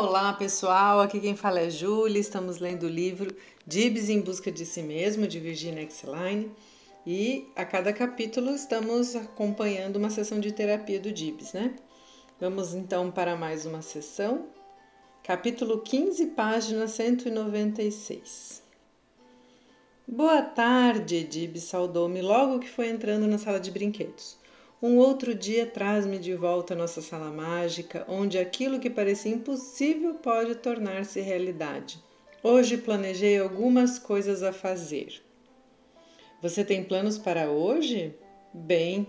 Olá pessoal, aqui quem fala é Júlia, estamos lendo o livro Dibs em Busca de Si Mesmo, de Virginia Exline, e a cada capítulo estamos acompanhando uma sessão de terapia do Dibs, né? Vamos então para mais uma sessão, capítulo 15, página 196. Boa tarde, Dibs saudou-me logo que foi entrando na sala de brinquedos. Um outro dia traz-me de volta à nossa sala mágica, onde aquilo que parecia impossível pode tornar-se realidade. Hoje planejei algumas coisas a fazer. Você tem planos para hoje? Bem,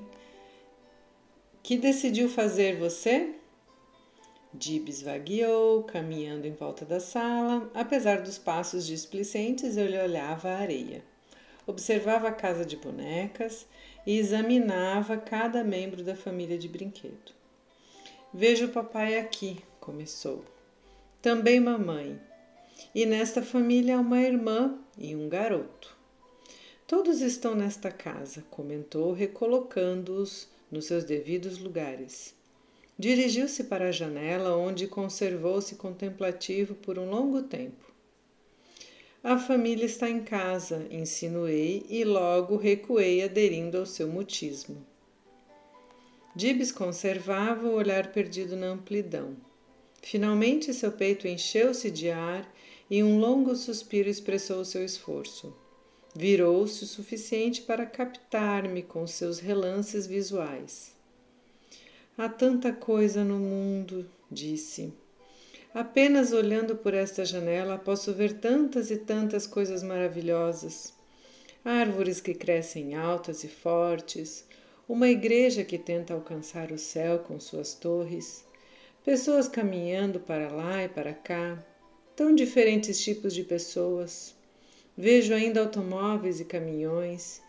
que decidiu fazer você? Dibs vagueou, caminhando em volta da sala. Apesar dos passos displicentes, eu lhe olhava a areia. Observava a casa de bonecas e examinava cada membro da família de brinquedo. Vejo o papai aqui, começou. Também mamãe. E nesta família há uma irmã e um garoto. Todos estão nesta casa, comentou, recolocando-os nos seus devidos lugares. Dirigiu-se para a janela, onde conservou-se contemplativo por um longo tempo. A família está em casa, insinuei e logo recuei aderindo ao seu mutismo. Dibs conservava o olhar perdido na amplidão. Finalmente seu peito encheu-se de ar e um longo suspiro expressou seu esforço. Virou-se o suficiente para captar-me com seus relances visuais. Há tanta coisa no mundo, disse. Apenas olhando por esta janela posso ver tantas e tantas coisas maravilhosas. Árvores que crescem altas e fortes, uma igreja que tenta alcançar o céu com suas torres, pessoas caminhando para lá e para cá, tão diferentes tipos de pessoas. Vejo ainda automóveis e caminhões,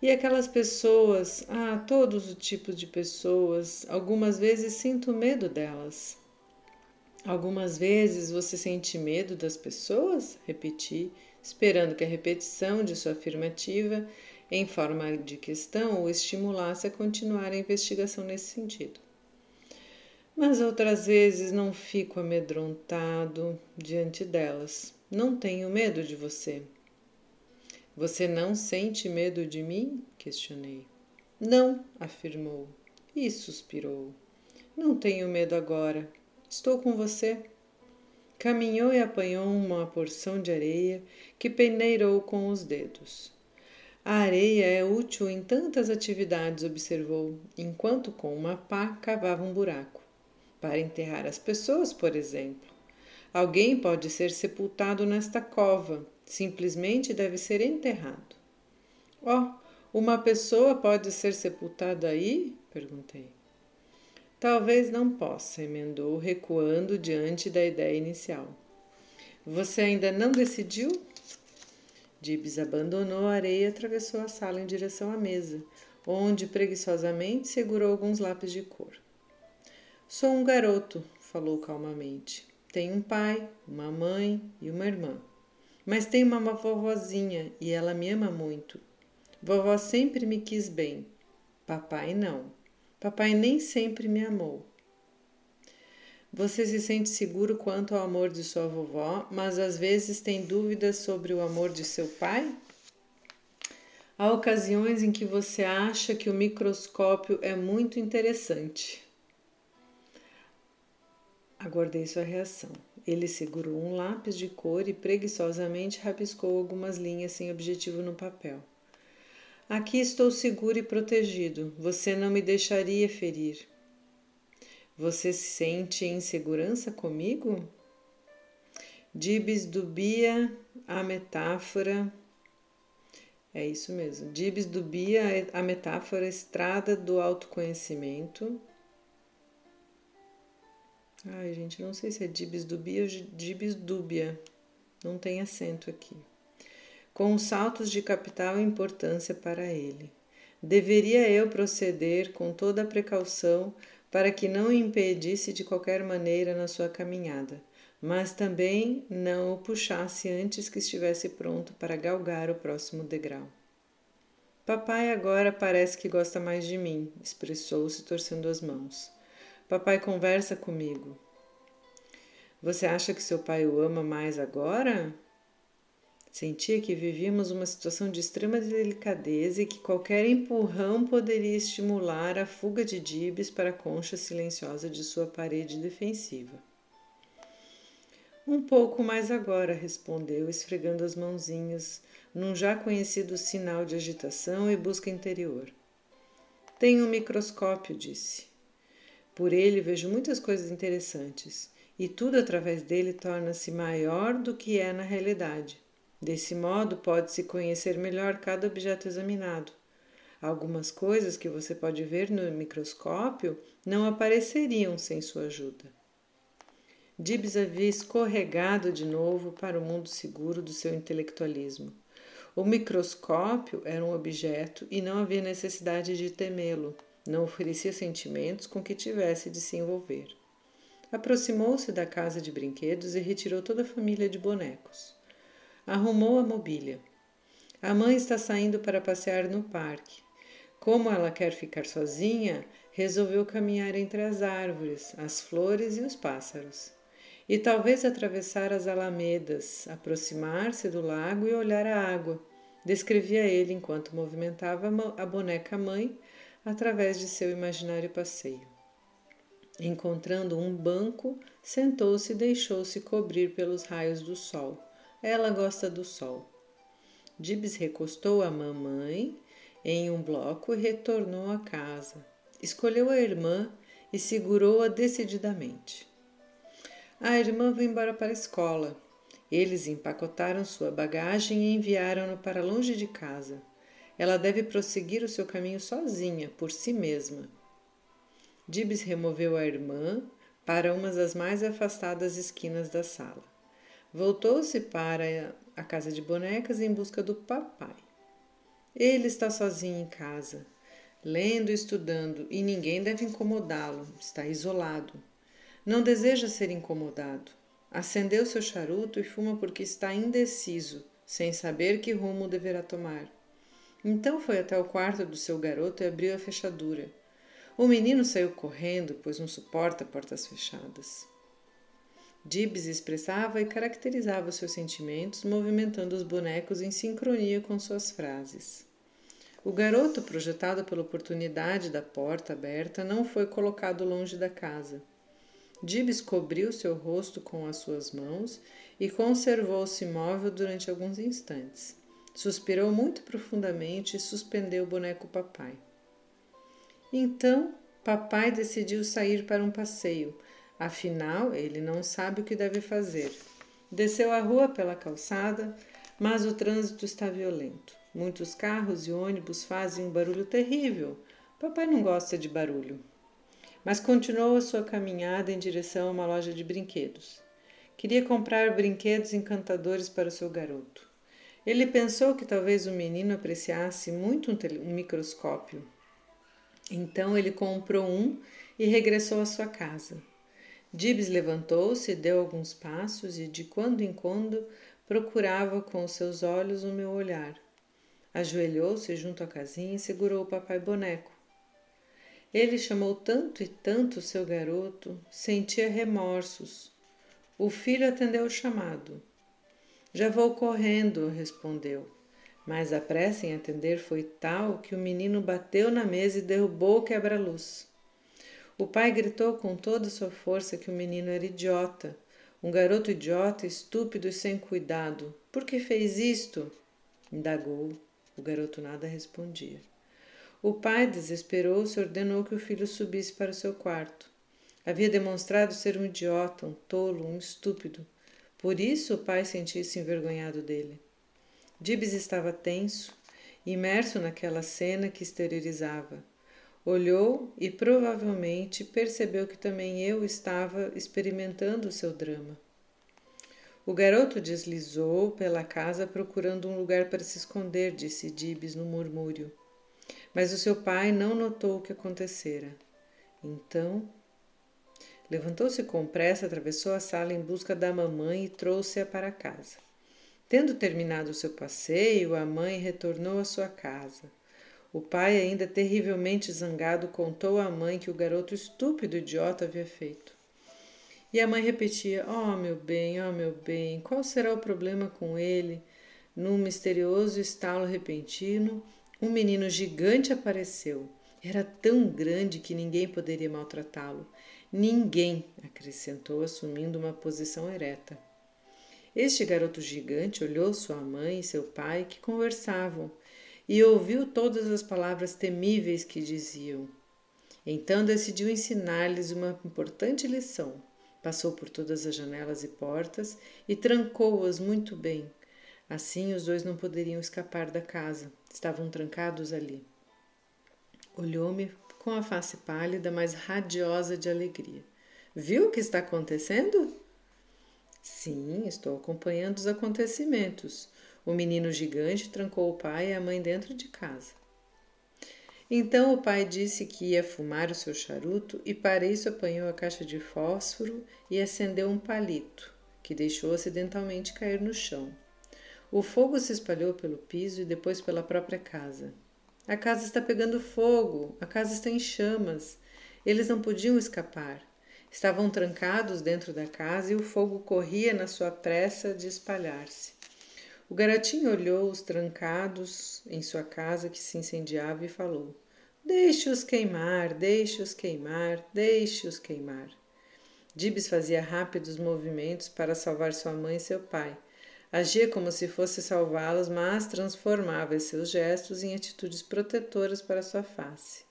e aquelas pessoas, ah, todos os tipos de pessoas, algumas vezes sinto medo delas. Algumas vezes você sente medo das pessoas? Repeti, esperando que a repetição de sua afirmativa, em forma de questão, o estimulasse a continuar a investigação nesse sentido. Mas outras vezes não fico amedrontado diante delas. Não tenho medo de você. Você não sente medo de mim? questionei. Não, afirmou e suspirou. Não tenho medo agora. Estou com você. Caminhou e apanhou uma porção de areia que peneirou com os dedos. A areia é útil em tantas atividades, observou, enquanto com uma pá cavava um buraco. Para enterrar as pessoas, por exemplo. Alguém pode ser sepultado nesta cova, simplesmente deve ser enterrado. Oh, uma pessoa pode ser sepultada aí? perguntei. Talvez não possa, emendou, recuando diante da ideia inicial. Você ainda não decidiu? Dibs abandonou a areia e atravessou a sala em direção à mesa, onde preguiçosamente segurou alguns lápis de cor. Sou um garoto, falou calmamente. Tenho um pai, uma mãe e uma irmã. Mas tenho uma vovozinha e ela me ama muito. Vovó sempre me quis bem. Papai não. Papai nem sempre me amou. Você se sente seguro quanto ao amor de sua vovó, mas às vezes tem dúvidas sobre o amor de seu pai? Há ocasiões em que você acha que o microscópio é muito interessante. Aguardei sua reação. Ele segurou um lápis de cor e preguiçosamente rabiscou algumas linhas sem objetivo no papel. Aqui estou seguro e protegido. Você não me deixaria ferir. Você se sente em segurança comigo? Dibs dubia a metáfora. É isso mesmo. Dibs dubia a metáfora estrada do autoconhecimento. Ai, gente, não sei se é Dibs dubia ou Dibs dúbia. Não tem acento aqui com saltos de capital importância para ele. Deveria eu proceder com toda a precaução para que não o impedisse de qualquer maneira na sua caminhada, mas também não o puxasse antes que estivesse pronto para galgar o próximo degrau. Papai agora parece que gosta mais de mim, expressou-se torcendo as mãos. Papai conversa comigo. Você acha que seu pai o ama mais agora? Sentia que vivíamos uma situação de extrema delicadeza e que qualquer empurrão poderia estimular a fuga de Dibs para a concha silenciosa de sua parede defensiva. Um pouco mais agora, respondeu, esfregando as mãozinhas, num já conhecido sinal de agitação e busca interior. Tenho um microscópio, disse. Por ele vejo muitas coisas interessantes, e tudo através dele torna-se maior do que é na realidade. Desse modo, pode-se conhecer melhor cada objeto examinado. Algumas coisas que você pode ver no microscópio não apareceriam sem sua ajuda. Gibbs havia escorregado de novo para o mundo seguro do seu intelectualismo. O microscópio era um objeto e não havia necessidade de temê-lo. Não oferecia sentimentos com que tivesse de se envolver. Aproximou-se da casa de brinquedos e retirou toda a família de bonecos. Arrumou a mobília. A mãe está saindo para passear no parque. Como ela quer ficar sozinha, resolveu caminhar entre as árvores, as flores e os pássaros. E talvez atravessar as alamedas, aproximar-se do lago e olhar a água, descrevia ele enquanto movimentava a boneca mãe através de seu imaginário passeio. Encontrando um banco, sentou-se e deixou-se cobrir pelos raios do sol. Ela gosta do sol. Dibs recostou a mamãe em um bloco e retornou à casa. Escolheu a irmã e segurou-a decididamente. A irmã foi embora para a escola. Eles empacotaram sua bagagem e enviaram-no para longe de casa. Ela deve prosseguir o seu caminho sozinha, por si mesma. Dibs removeu a irmã para uma das mais afastadas esquinas da sala. Voltou-se para a casa de bonecas em busca do papai. Ele está sozinho em casa, lendo e estudando, e ninguém deve incomodá-lo. Está isolado. Não deseja ser incomodado. Acendeu seu charuto e fuma porque está indeciso, sem saber que rumo deverá tomar. Então foi até o quarto do seu garoto e abriu a fechadura. O menino saiu correndo, pois não suporta portas fechadas. Dibs expressava e caracterizava seus sentimentos, movimentando os bonecos em sincronia com suas frases. O garoto, projetado pela oportunidade da porta aberta, não foi colocado longe da casa. Dibs cobriu seu rosto com as suas mãos e conservou-se imóvel durante alguns instantes. Suspirou muito profundamente e suspendeu o boneco papai. Então, papai decidiu sair para um passeio, Afinal, ele não sabe o que deve fazer. Desceu a rua pela calçada, mas o trânsito está violento. Muitos carros e ônibus fazem um barulho terrível. Papai não gosta de barulho. Mas continuou a sua caminhada em direção a uma loja de brinquedos. Queria comprar brinquedos encantadores para o seu garoto. Ele pensou que talvez o menino apreciasse muito um, um microscópio. Então ele comprou um e regressou à sua casa. Dibs levantou-se, deu alguns passos e de quando em quando procurava com seus olhos o meu olhar. Ajoelhou-se junto à casinha e segurou o papai boneco. Ele chamou tanto e tanto seu garoto, sentia remorsos. O filho atendeu o chamado. Já vou correndo, respondeu. Mas a pressa em atender foi tal que o menino bateu na mesa e derrubou o quebra-luz. O pai gritou com toda sua força que o menino era idiota, um garoto idiota, estúpido e sem cuidado. Por que fez isto? indagou. O garoto nada respondia. O pai desesperou-se e ordenou que o filho subisse para o seu quarto. Havia demonstrado ser um idiota, um tolo, um estúpido. Por isso o pai sentia-se envergonhado dele. Dibs estava tenso, imerso naquela cena que exteriorizava. Olhou e provavelmente percebeu que também eu estava experimentando o seu drama. O garoto deslizou pela casa procurando um lugar para se esconder, disse Dibs no murmúrio. Mas o seu pai não notou o que acontecera. Então, levantou-se com pressa, atravessou a sala em busca da mamãe e trouxe-a para casa. Tendo terminado o seu passeio, a mãe retornou à sua casa. O pai, ainda terrivelmente zangado, contou à mãe que o garoto estúpido idiota havia feito. E a mãe repetia: Oh, meu bem, oh, meu bem, qual será o problema com ele? Num misterioso estalo repentino, um menino gigante apareceu. Era tão grande que ninguém poderia maltratá-lo. Ninguém, acrescentou, assumindo uma posição ereta. Este garoto gigante olhou sua mãe e seu pai que conversavam e ouviu todas as palavras temíveis que diziam. Então decidiu ensinar-lhes uma importante lição. Passou por todas as janelas e portas e trancou-as muito bem. Assim os dois não poderiam escapar da casa, estavam trancados ali. Olhou-me com a face pálida, mas radiosa de alegria. Viu o que está acontecendo? Sim, estou acompanhando os acontecimentos. O menino gigante trancou o pai e a mãe dentro de casa. Então o pai disse que ia fumar o seu charuto e para isso apanhou a caixa de fósforo e acendeu um palito, que deixou acidentalmente cair no chão. O fogo se espalhou pelo piso e depois pela própria casa. A casa está pegando fogo, a casa está em chamas. Eles não podiam escapar. Estavam trancados dentro da casa e o fogo corria na sua pressa de espalhar-se. O garotinho olhou os trancados em sua casa que se incendiava e falou: Deixe-os queimar, deixe-os queimar, deixe-os queimar. Dibs fazia rápidos movimentos para salvar sua mãe e seu pai. Agia como se fosse salvá-los, mas transformava seus gestos em atitudes protetoras para sua face.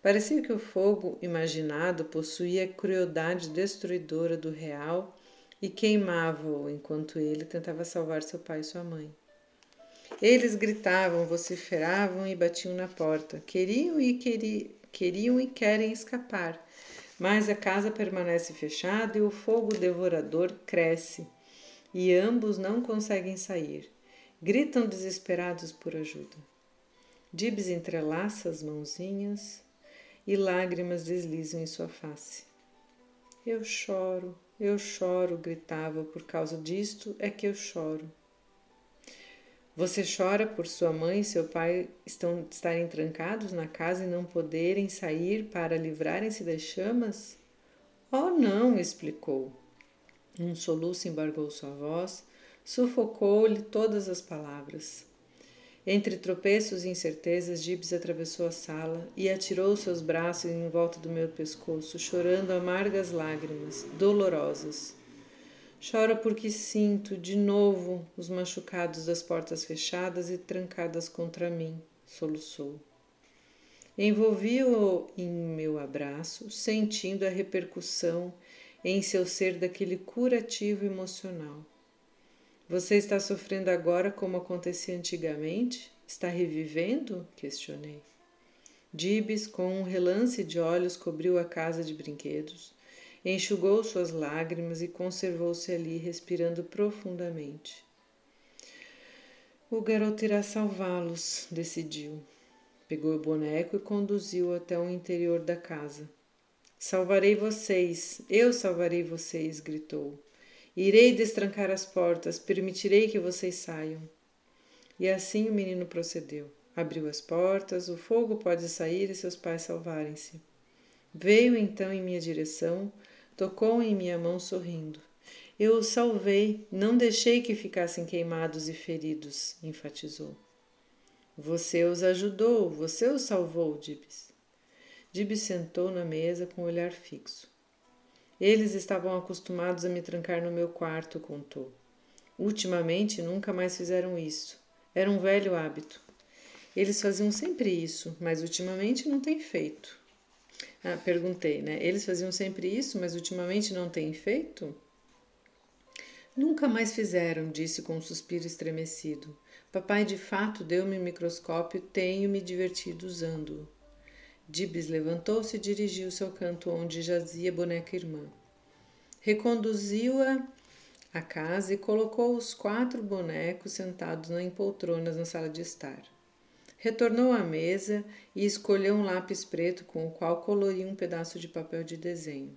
Parecia que o fogo imaginado possuía a crueldade destruidora do real e queimava-o enquanto ele tentava salvar seu pai e sua mãe. Eles gritavam, vociferavam e batiam na porta. Queriam e queriam, queriam e querem escapar, mas a casa permanece fechada e o fogo devorador cresce, e ambos não conseguem sair. Gritam desesperados por ajuda. Dibs entrelaça as mãozinhas e lágrimas deslizam em sua face. Eu choro, eu choro, gritava, por causa disto é que eu choro. Você chora por sua mãe e seu pai estão, estarem trancados na casa e não poderem sair para livrarem-se das chamas? Oh, não, explicou. Um soluço embargou sua voz, sufocou-lhe todas as palavras. Entre tropeços e incertezas, Gibbs atravessou a sala e atirou seus braços em volta do meu pescoço, chorando amargas lágrimas, dolorosas. Choro porque sinto de novo os machucados das portas fechadas e trancadas contra mim, soluçou. Envolvi-o em meu abraço, sentindo a repercussão em seu ser daquele curativo emocional. Você está sofrendo agora como acontecia antigamente? Está revivendo? questionei. Dibs, com um relance de olhos, cobriu a casa de brinquedos, enxugou suas lágrimas e conservou-se ali, respirando profundamente. O garoto irá salvá-los, decidiu. Pegou o boneco e conduziu até o interior da casa. Salvarei vocês, eu salvarei vocês, gritou. Irei destrancar as portas, permitirei que vocês saiam. E assim o menino procedeu. Abriu as portas, o fogo pode sair e seus pais salvarem-se. Veio então em minha direção, tocou em minha mão sorrindo. Eu os salvei, não deixei que ficassem queimados e feridos, enfatizou. Você os ajudou, você os salvou, Dibs. Dibs sentou na mesa com o olhar fixo. Eles estavam acostumados a me trancar no meu quarto, contou. Ultimamente nunca mais fizeram isso. Era um velho hábito. Eles faziam sempre isso, mas ultimamente não têm feito. Ah, perguntei, né? Eles faziam sempre isso, mas ultimamente não têm feito? Nunca mais fizeram, disse com um suspiro estremecido. Papai de fato deu-me o um microscópio, tenho me divertido usando-o. Dibs levantou-se e dirigiu se ao canto onde jazia a boneca irmã. Reconduziu-a à casa e colocou os quatro bonecos sentados em poltronas na sala de estar. Retornou à mesa e escolheu um lápis preto com o qual coloria um pedaço de papel de desenho.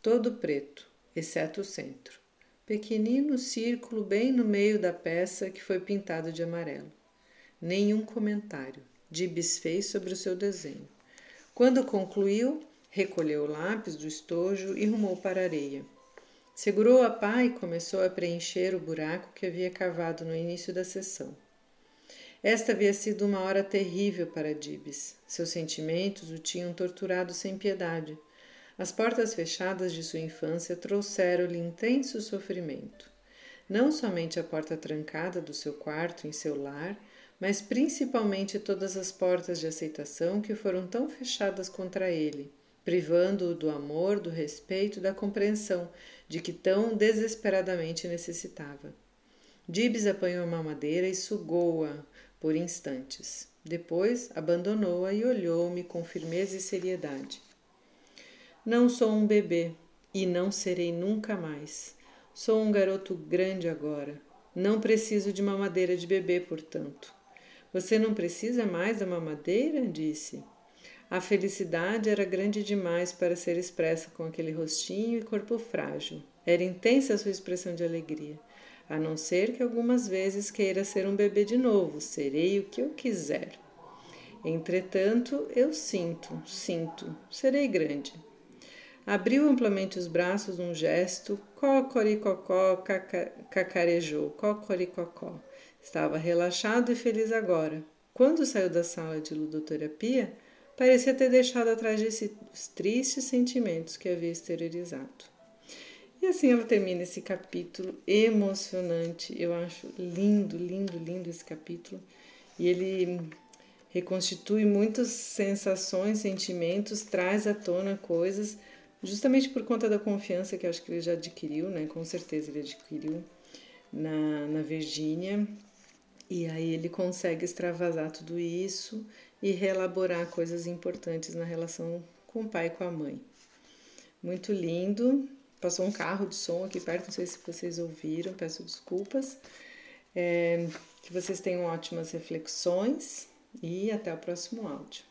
Todo preto, exceto o centro. Pequenino círculo bem no meio da peça que foi pintado de amarelo. Nenhum comentário. Dibs fez sobre o seu desenho. Quando concluiu, recolheu o lápis do estojo e rumou para a areia. Segurou a pá e começou a preencher o buraco que havia cavado no início da sessão. Esta havia sido uma hora terrível para Dibes. Seus sentimentos o tinham torturado sem piedade. As portas fechadas de sua infância trouxeram-lhe intenso sofrimento. Não somente a porta trancada do seu quarto em seu lar, mas principalmente todas as portas de aceitação que foram tão fechadas contra ele, privando-o do amor, do respeito, da compreensão de que tão desesperadamente necessitava. Dibs apanhou a mamadeira e sugou-a por instantes. Depois abandonou-a e olhou-me com firmeza e seriedade. Não sou um bebê e não serei nunca mais. Sou um garoto grande agora. Não preciso de mamadeira de bebê, portanto. Você não precisa mais da mamadeira? disse. A felicidade era grande demais para ser expressa com aquele rostinho e corpo frágil. Era intensa a sua expressão de alegria. A não ser que algumas vezes queira ser um bebê de novo, serei o que eu quiser. Entretanto, eu sinto, sinto, serei grande. Abriu amplamente os braços num gesto, cocoricocó, cacarejou, cocoricocó. Estava relaxado e feliz agora. Quando saiu da sala de ludoterapia, parecia ter deixado atrás de si os tristes sentimentos que havia exteriorizado. E assim ela termina esse capítulo emocionante. Eu acho lindo, lindo, lindo esse capítulo. E ele reconstitui muitas sensações, sentimentos, traz à tona coisas, justamente por conta da confiança que acho que ele já adquiriu, né? Com certeza ele adquiriu na, na Virgínia e aí ele consegue extravasar tudo isso e reelaborar coisas importantes na relação com o pai e com a mãe. Muito lindo. Passou um carro de som aqui perto, não sei se vocês ouviram, peço desculpas. É, que vocês tenham ótimas reflexões e até o próximo áudio.